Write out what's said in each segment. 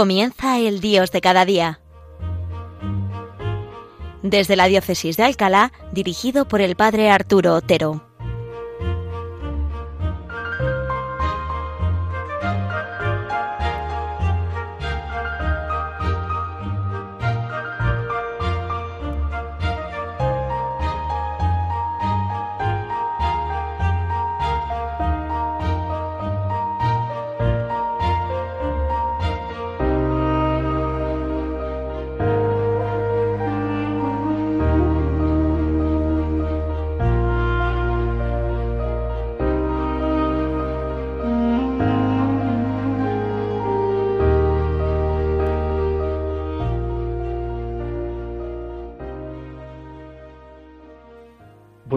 Comienza el Dios de cada día. Desde la Diócesis de Alcalá, dirigido por el Padre Arturo Otero.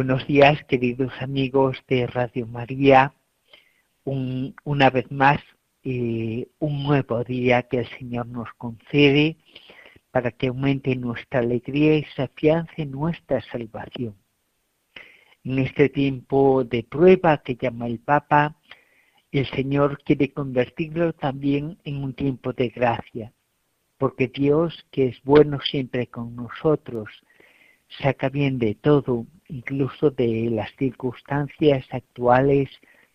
Buenos días, queridos amigos de Radio María. una vez más, eh, un nuevo día que el Señor nos concede para que aumente nuestra alegría y se afiance nuestra salvación. En este tiempo de prueba que llama el Papa, el Señor quiere convertirlo también en un tiempo de gracia, porque Dios, que es bueno siempre con nosotros, saca bien de todo, incluso de las circunstancias actuales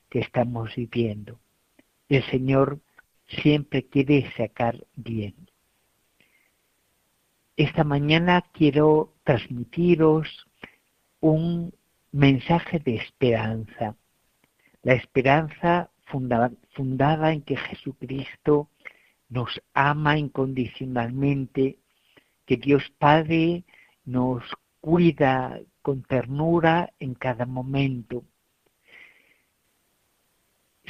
que estamos viviendo. El Señor siempre quiere sacar bien. Esta mañana quiero transmitiros un mensaje de esperanza. La esperanza fundada en que Jesucristo nos ama incondicionalmente, que Dios Padre nos cuida con ternura en cada momento.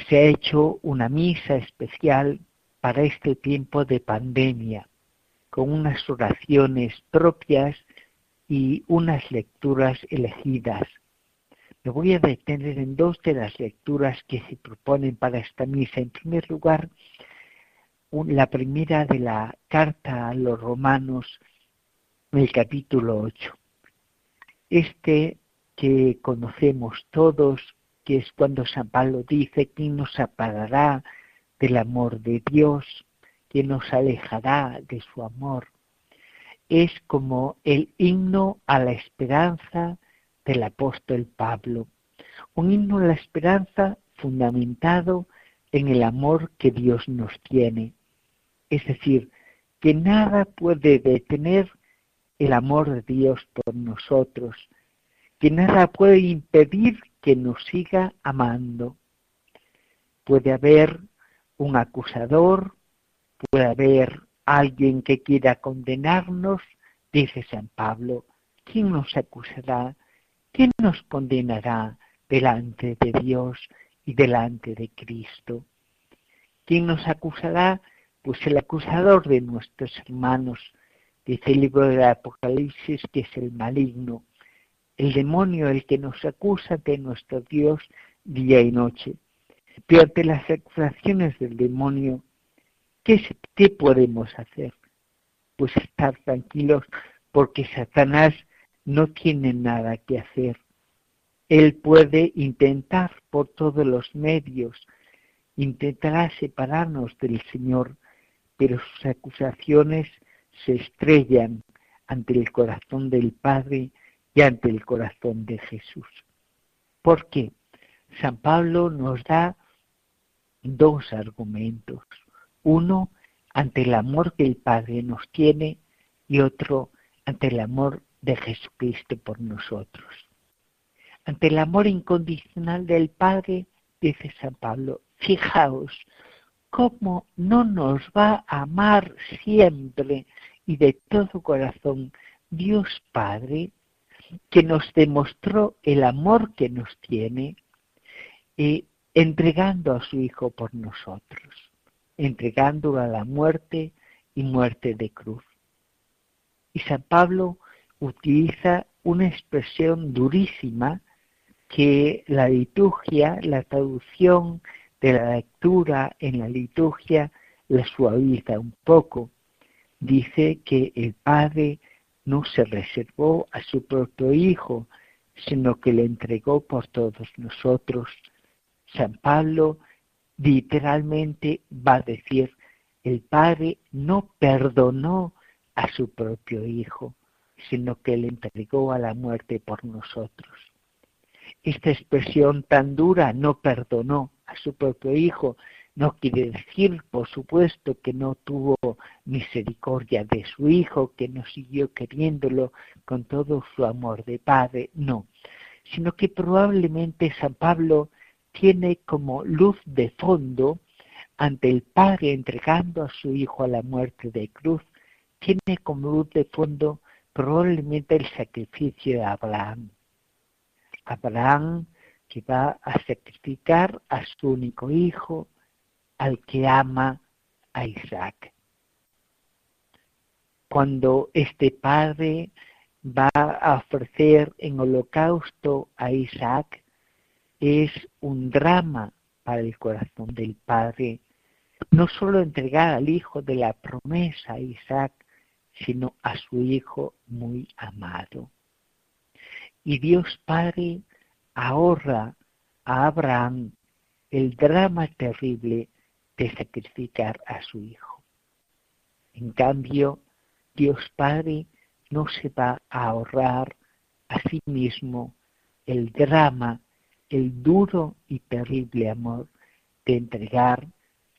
Se ha hecho una misa especial para este tiempo de pandemia, con unas oraciones propias y unas lecturas elegidas. Me voy a detener en dos de las lecturas que se proponen para esta misa. En primer lugar, la primera de la carta a los romanos, el capítulo 8 este que conocemos todos, que es cuando San Pablo dice, ¿quién nos separará del amor de Dios? ¿Quién nos alejará de su amor? Es como el himno a la esperanza del apóstol Pablo, un himno a la esperanza fundamentado en el amor que Dios nos tiene. Es decir, que nada puede detener el amor de Dios por nosotros, que nada puede impedir que nos siga amando. Puede haber un acusador, puede haber alguien que quiera condenarnos, dice San Pablo, ¿quién nos acusará? ¿Quién nos condenará delante de Dios y delante de Cristo? ¿Quién nos acusará? Pues el acusador de nuestros hermanos, Dice el libro del Apocalipsis que es el maligno, el demonio el que nos acusa de nuestro Dios día y noche. Pero ante las acusaciones del demonio, ¿qué, ¿qué podemos hacer? Pues estar tranquilos porque Satanás no tiene nada que hacer. Él puede intentar por todos los medios, intentará separarnos del Señor, pero sus acusaciones se estrellan ante el corazón del Padre y ante el corazón de Jesús. ¿Por qué? San Pablo nos da dos argumentos. Uno, ante el amor que el Padre nos tiene y otro, ante el amor de Jesucristo por nosotros. Ante el amor incondicional del Padre, dice San Pablo, fijaos cómo no nos va a amar siempre y de todo corazón Dios Padre, que nos demostró el amor que nos tiene, eh, entregando a su Hijo por nosotros, entregando a la muerte y muerte de cruz. Y San Pablo utiliza una expresión durísima que la liturgia, la traducción de la lectura en la liturgia la suaviza un poco dice que el Padre no se reservó a su propio Hijo, sino que le entregó por todos nosotros. San Pablo literalmente va a decir, el Padre no perdonó a su propio Hijo, sino que le entregó a la muerte por nosotros. Esta expresión tan dura, no perdonó a su propio Hijo, no quiere decir, por supuesto, que no tuvo misericordia de su Hijo, que no siguió queriéndolo con todo su amor de Padre, no, sino que probablemente San Pablo tiene como luz de fondo ante el Padre entregando a su Hijo a la muerte de cruz, tiene como luz de fondo probablemente el sacrificio de Abraham. Abraham que va a sacrificar a su único hijo, al que ama a Isaac. Cuando este padre va a ofrecer en holocausto a Isaac, es un drama para el corazón del padre, no solo entregar al hijo de la promesa a Isaac, sino a su hijo muy amado. Y Dios Padre ahorra a Abraham el drama terrible de sacrificar a su hijo. En cambio, Dios Padre no se va a ahorrar a sí mismo el drama, el duro y terrible amor de entregar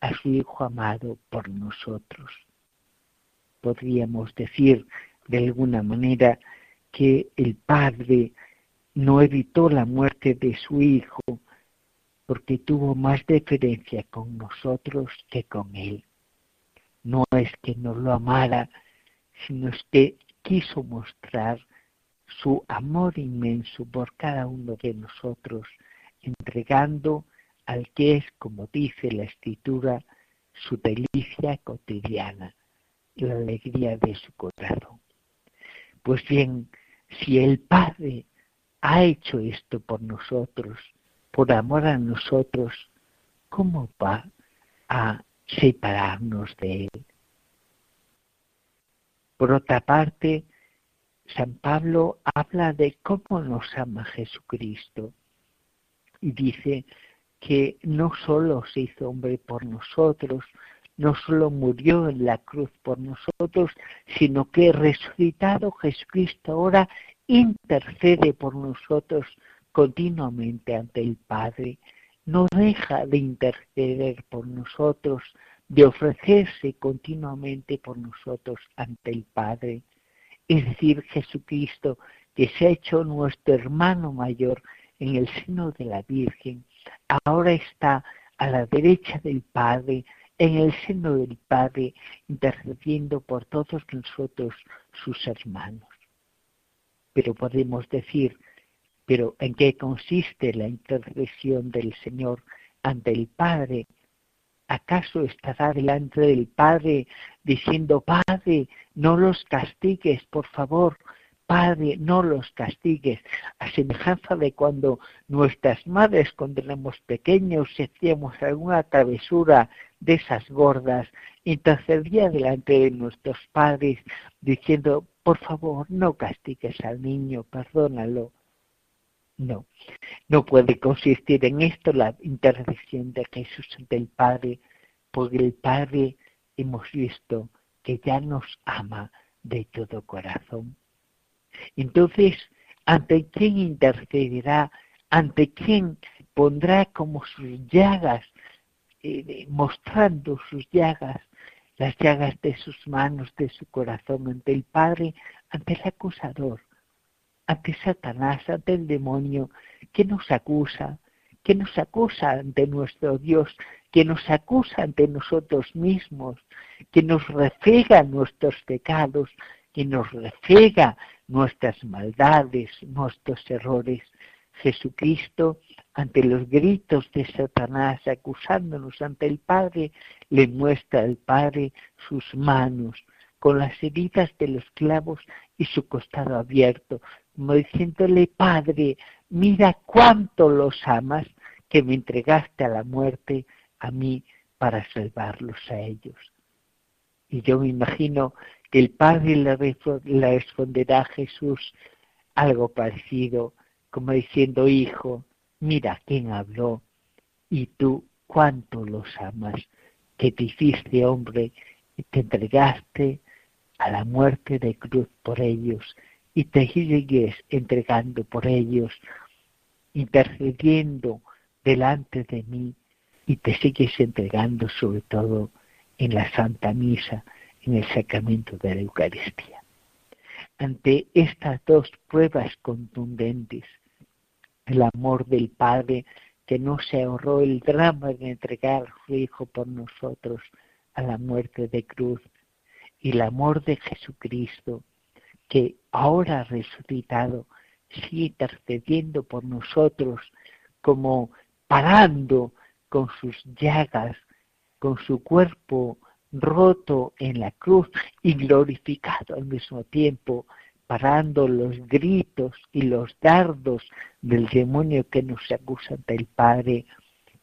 a su Hijo amado por nosotros. Podríamos decir de alguna manera que el Padre no evitó la muerte de su Hijo porque tuvo más deferencia con nosotros que con Él. No es que nos lo amara, sino es que quiso mostrar su amor inmenso por cada uno de nosotros, entregando al que es, como dice la escritura, su delicia cotidiana, la alegría de su corazón. Pues bien, si el Padre ha hecho esto por nosotros, por amor a nosotros, ¿cómo va a separarnos de Él? Por otra parte, San Pablo habla de cómo nos ama Jesucristo y dice que no solo se hizo hombre por nosotros, no solo murió en la cruz por nosotros, sino que resucitado Jesucristo ahora intercede por nosotros continuamente ante el Padre, no deja de interceder por nosotros, de ofrecerse continuamente por nosotros ante el Padre. Es decir, Jesucristo, que se ha hecho nuestro hermano mayor en el seno de la Virgen, ahora está a la derecha del Padre, en el seno del Padre, intercediendo por todos nosotros, sus hermanos. Pero podemos decir, pero ¿en qué consiste la intercesión del Señor ante el Padre? ¿Acaso estará delante del Padre diciendo, Padre, no los castigues, por favor, Padre, no los castigues, a semejanza de cuando nuestras madres, cuando éramos pequeños, si hacíamos alguna travesura de esas gordas, intercedía delante de nuestros padres diciendo, por favor, no castigues al niño, perdónalo. No, no puede consistir en esto la intercesión de Jesús ante el Padre, porque el Padre hemos visto que ya nos ama de todo corazón. Entonces, ¿ante quién intercederá? ¿Ante quién pondrá como sus llagas, eh, mostrando sus llagas, las llagas de sus manos, de su corazón, ante el Padre, ante el acusador, ante Satanás, ante el demonio, que nos acusa, que nos acusa ante nuestro Dios, que nos acusa ante nosotros mismos, que nos refega nuestros pecados, que nos refega nuestras maldades, nuestros errores. Jesucristo, ante los gritos de Satanás acusándonos ante el Padre, le muestra al Padre sus manos con las heridas de los clavos y su costado abierto, como diciéndole, Padre, mira cuánto los amas, que me entregaste a la muerte a mí para salvarlos a ellos. Y yo me imagino que el Padre le, responderá a Jesús algo parecido, como diciendo, Hijo, mira quién habló y tú cuánto los amas, que te hiciste hombre y te entregaste a la muerte de cruz por ellos y te sigues entregando por ellos, intercediendo delante de mí y te sigues entregando sobre todo en la Santa Misa, en el sacramento de la Eucaristía. Ante estas dos pruebas contundentes, el amor del Padre que no se ahorró el drama de entregar a su Hijo por nosotros a la muerte de cruz, y el amor de Jesucristo, que ahora resucitado sigue intercediendo por nosotros, como parando con sus llagas, con su cuerpo roto en la cruz y glorificado al mismo tiempo, parando los gritos y los dardos del demonio que nos acusan del Padre,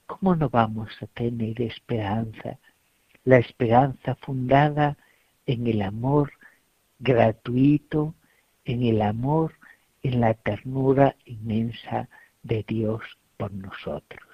¿cómo no vamos a tener esperanza? La esperanza fundada en el amor gratuito, en el amor, en la ternura inmensa de Dios por nosotros.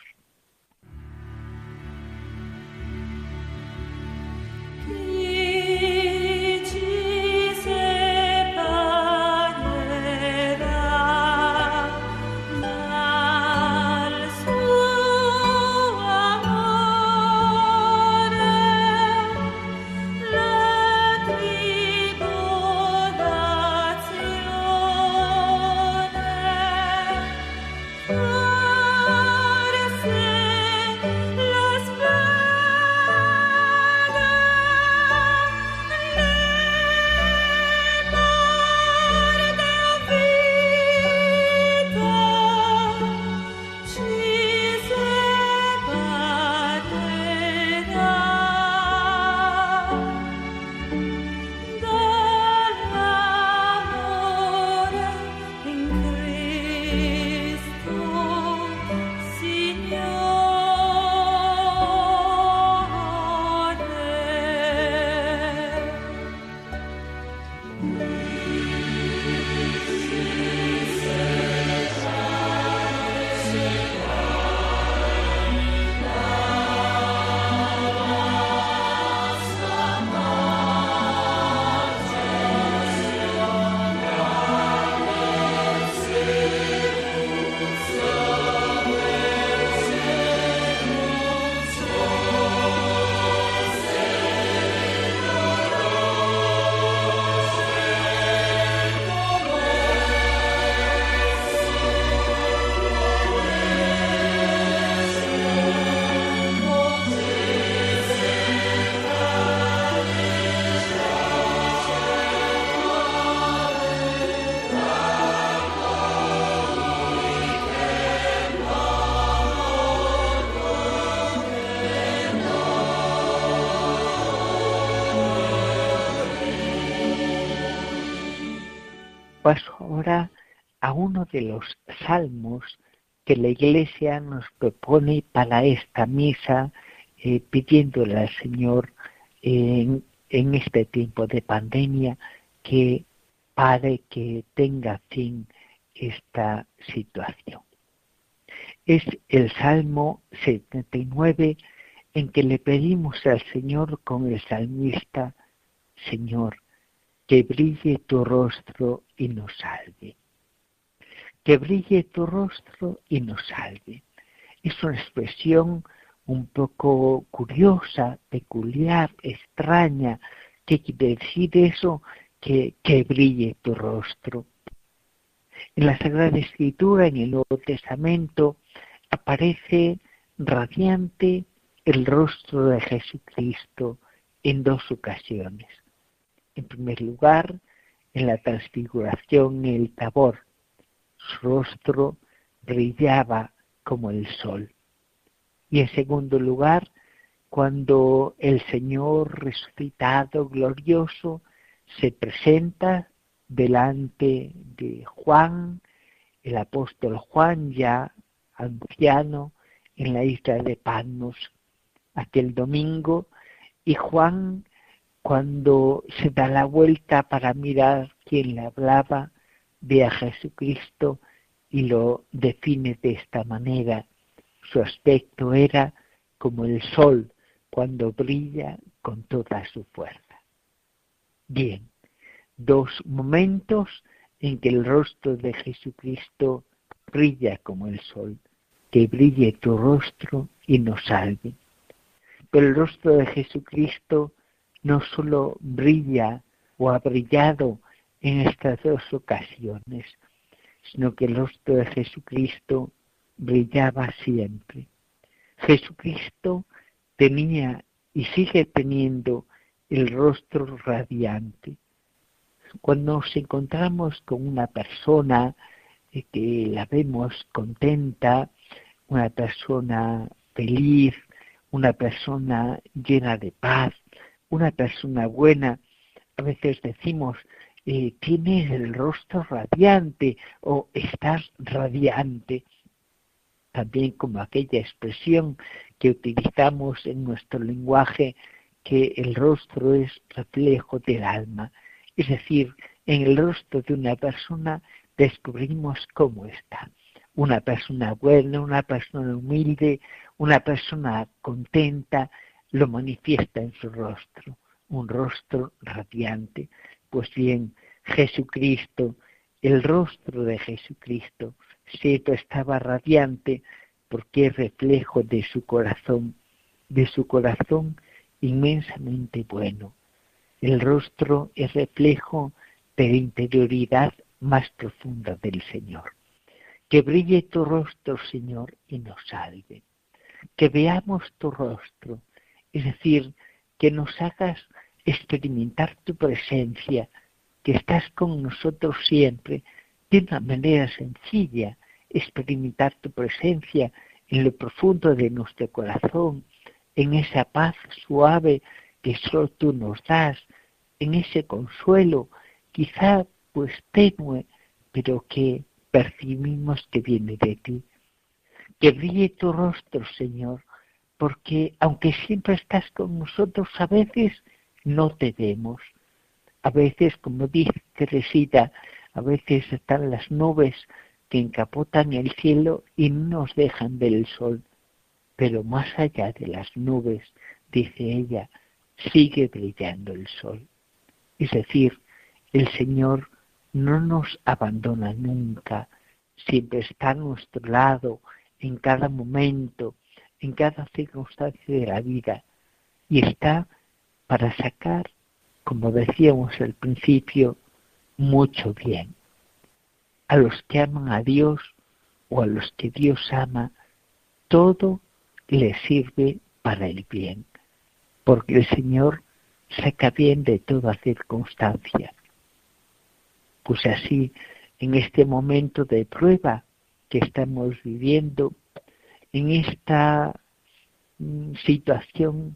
De los salmos que la Iglesia nos propone para esta misa, eh, pidiéndole al Señor en, este tiempo de pandemia que pare, que tenga fin esta situación. Es el Salmo 79 en que le pedimos al Señor con el salmista, Señor, que brille tu rostro y nos salve. Que brille tu rostro y nos salve. Es una expresión un poco curiosa, peculiar, extraña. ¿Qué quiere decir eso? Que, que brille tu rostro. En la Sagrada Escritura, en el Nuevo Testamento, aparece radiante el rostro de Jesucristo en dos ocasiones. En primer lugar, en la transfiguración en el tabor, su rostro brillaba como el sol. Y en segundo lugar, cuando el Señor resucitado, glorioso, se presenta delante de Juan, el apóstol Juan ya anciano en la isla de Patmos aquel domingo y Juan cuando se da la vuelta para mirar quién le hablaba, ve a Jesucristo y lo define de esta manera. Su aspecto era como el sol cuando brilla con toda su fuerza. Bien, dos momentos en que el rostro de Jesucristo brilla como el sol, que brille tu rostro y nos salve. Pero el rostro de Jesucristo no solo brilla o ha brillado en estas dos ocasiones, sino que el rostro de Jesucristo brillaba siempre. Jesucristo tenía y sigue teniendo el rostro radiante. Cuando nos encontramos con una persona eh, que la vemos contenta, una persona feliz, una persona llena de paz, una persona buena, a veces decimos, eh, tienes el rostro radiante o estás radiante. También como aquella expresión que utilizamos en nuestro lenguaje, que el rostro es reflejo del alma. Es decir, en el rostro de una persona descubrimos cómo está. Una persona buena, una persona humilde, una persona contenta, lo manifiesta en su rostro, un rostro radiante. Pues bien, Jesucristo, el rostro de Jesucristo, cierto estaba radiante porque es reflejo de su corazón, de su corazón inmensamente bueno. El rostro es reflejo de la interioridad más profunda del Señor. Que brille tu rostro, Señor, y nos salve. Que veamos tu rostro, es decir, que nos hagas experimentar tu presencia, que estás con nosotros siempre, de una manera sencilla, experimentar tu presencia en lo profundo de nuestro corazón, en esa paz suave que solo tú nos das, en ese consuelo, quizá pues tenue, pero que percibimos que viene de ti. Que brille tu rostro, Señor, porque aunque siempre estás con nosotros, a veces no te vemos. A veces, como dice Teresita, a veces están las nubes que encapotan el cielo y no nos dejan ver el sol. Pero más allá de las nubes, dice ella, sigue brillando el sol. Es decir, el Señor no nos abandona nunca, siempre está a nuestro lado en cada momento, en cada circunstancia de la vida, y está para sacar, como decíamos al principio, mucho bien. A los que aman a Dios o a los que Dios ama, todo le sirve para el bien, porque el Señor saca bien de toda circunstancia. Pues así, en este momento de prueba que estamos viviendo, en esta mm, situación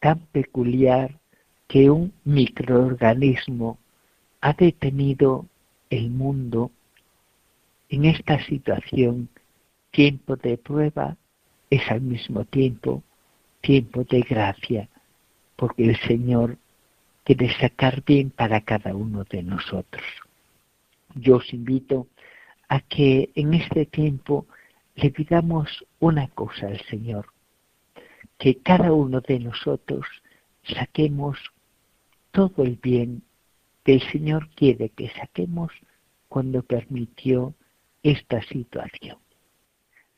tan peculiar que un microorganismo ha detenido el mundo, en esta situación, tiempo de prueba es al mismo tiempo tiempo de gracia, porque el Señor quiere sacar bien para cada uno de nosotros. Yo os invito a que en este tiempo le pidamos una cosa al Señor, que cada uno de nosotros saquemos todo el bien que el Señor quiere que saquemos cuando permitió esta situación.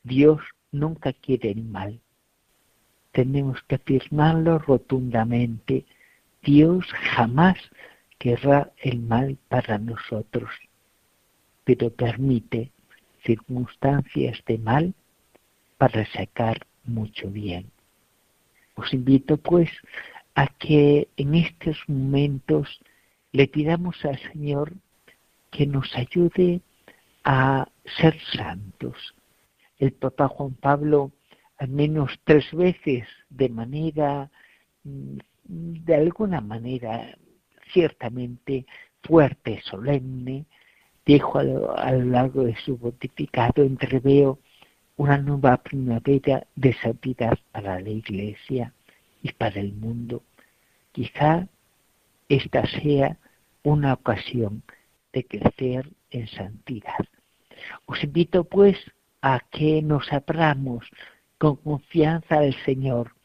Dios nunca quiere el mal, tenemos que afirmarlo rotundamente. Dios jamás querrá el mal para nosotros, pero permite circunstancias de mal para sacar mucho bien. Os invito pues a que en estos momentos le pidamos al Señor que nos ayude a ser santos. El Papa Juan Pablo al menos tres veces de manera, mm, de alguna manera ciertamente fuerte, solemne, dijo a lo, largo de su pontificado, entreveo una nueva primavera de santidad para la Iglesia y para el mundo. Quizá esta sea una ocasión de crecer en santidad. Os invito pues a que nos abramos con confianza al Señor,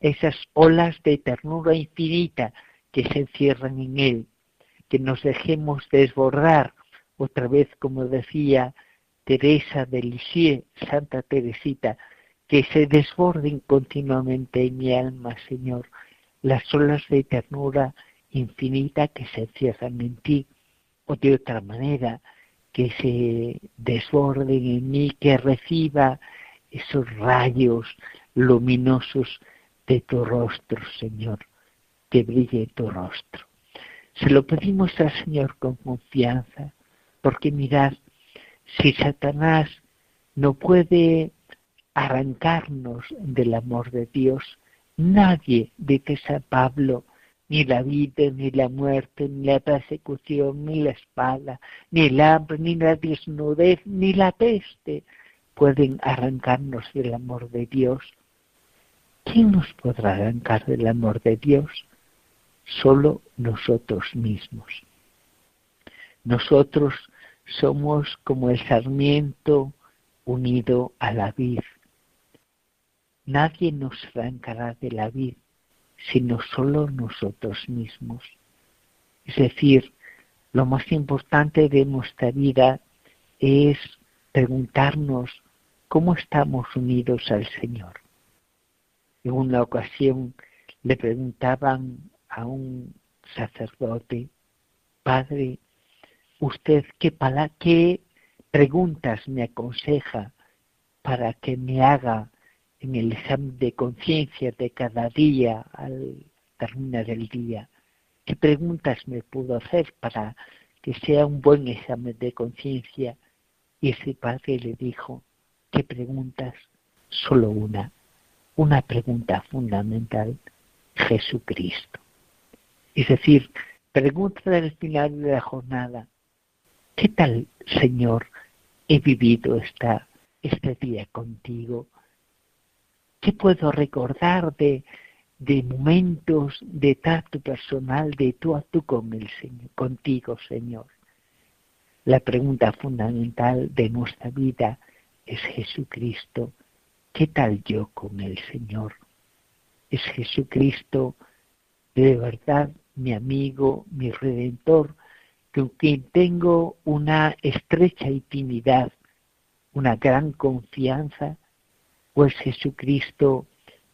esas olas de ternura infinita que se encierran en Él, que nos dejemos desbordar, otra vez como decía Teresa de Lisieux, Santa Teresita, que se desborden continuamente en mi alma, Señor, las olas de ternura infinita que se encierran en ti, o de otra manera, que se desborden en mí, que reciba esos rayos luminosos de tu rostro, Señor, que brille tu rostro. Se lo pedimos al Señor con confianza, porque mirad, si Satanás no puede arrancarnos del amor de Dios, nadie, dice San Pablo, ni la vida, ni la muerte, ni la persecución, ni la espada, ni el hambre, ni la desnudez, ni la peste pueden arrancarnos del amor de Dios. ¿Quién nos podrá arrancar del amor de Dios? Solo nosotros mismos. Nosotros somos como el sarmiento unido a la vid. Nadie nos arrancará de la vid sino solo nosotros mismos. Es decir, lo más importante de nuestra vida es preguntarnos cómo estamos unidos al Señor. En una ocasión le preguntaban a un sacerdote, Padre, ¿usted qué, qué preguntas me aconseja para que me haga en el examen de conciencia de cada día al terminar el día. ¿Qué preguntas me puedo hacer para que sea un buen examen de conciencia? Y ese padre le dijo, ¿qué preguntas? Solo una, una pregunta fundamental, Jesucristo. Es decir, pregunta al final de la jornada, ¿qué tal, Señor, he vivido esta, este día contigo? ¿Qué puedo recordar de, de momentos de trato personal de tú a tú con el Señor, contigo, Señor? La pregunta fundamental de nuestra vida es Jesucristo. ¿Qué tal yo con el Señor? ¿Es Jesucristo de verdad mi amigo, mi redentor, con quien tengo una estrecha intimidad, una gran confianza pues Jesucristo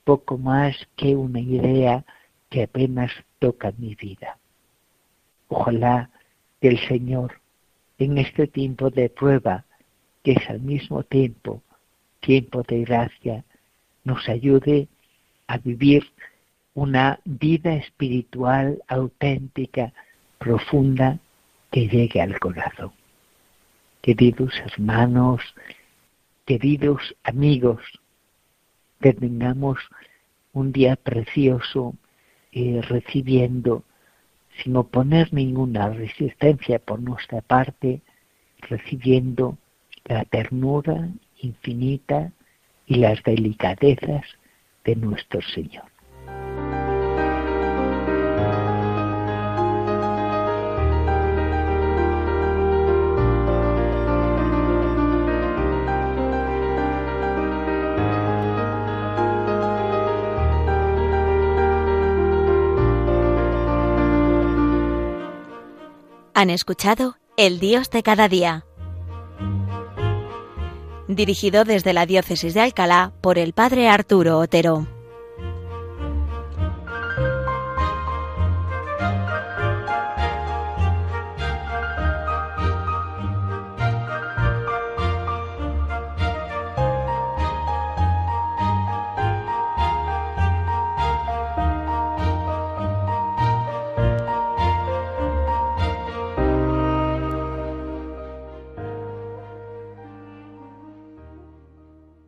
poco más que una idea que apenas toca mi vida. Ojalá que el Señor, en este tiempo de prueba, que es al mismo tiempo tiempo de gracia, nos ayude a vivir una vida espiritual auténtica, profunda, que llegue al corazón. Queridos hermanos, queridos amigos, que tengamos un día precioso eh, recibiendo, sin oponer ninguna resistencia por nuestra parte, recibiendo la ternura infinita y las delicadezas de nuestro Señor. Han escuchado El Dios de cada día. Dirigido desde la Diócesis de Alcalá por el Padre Arturo Otero.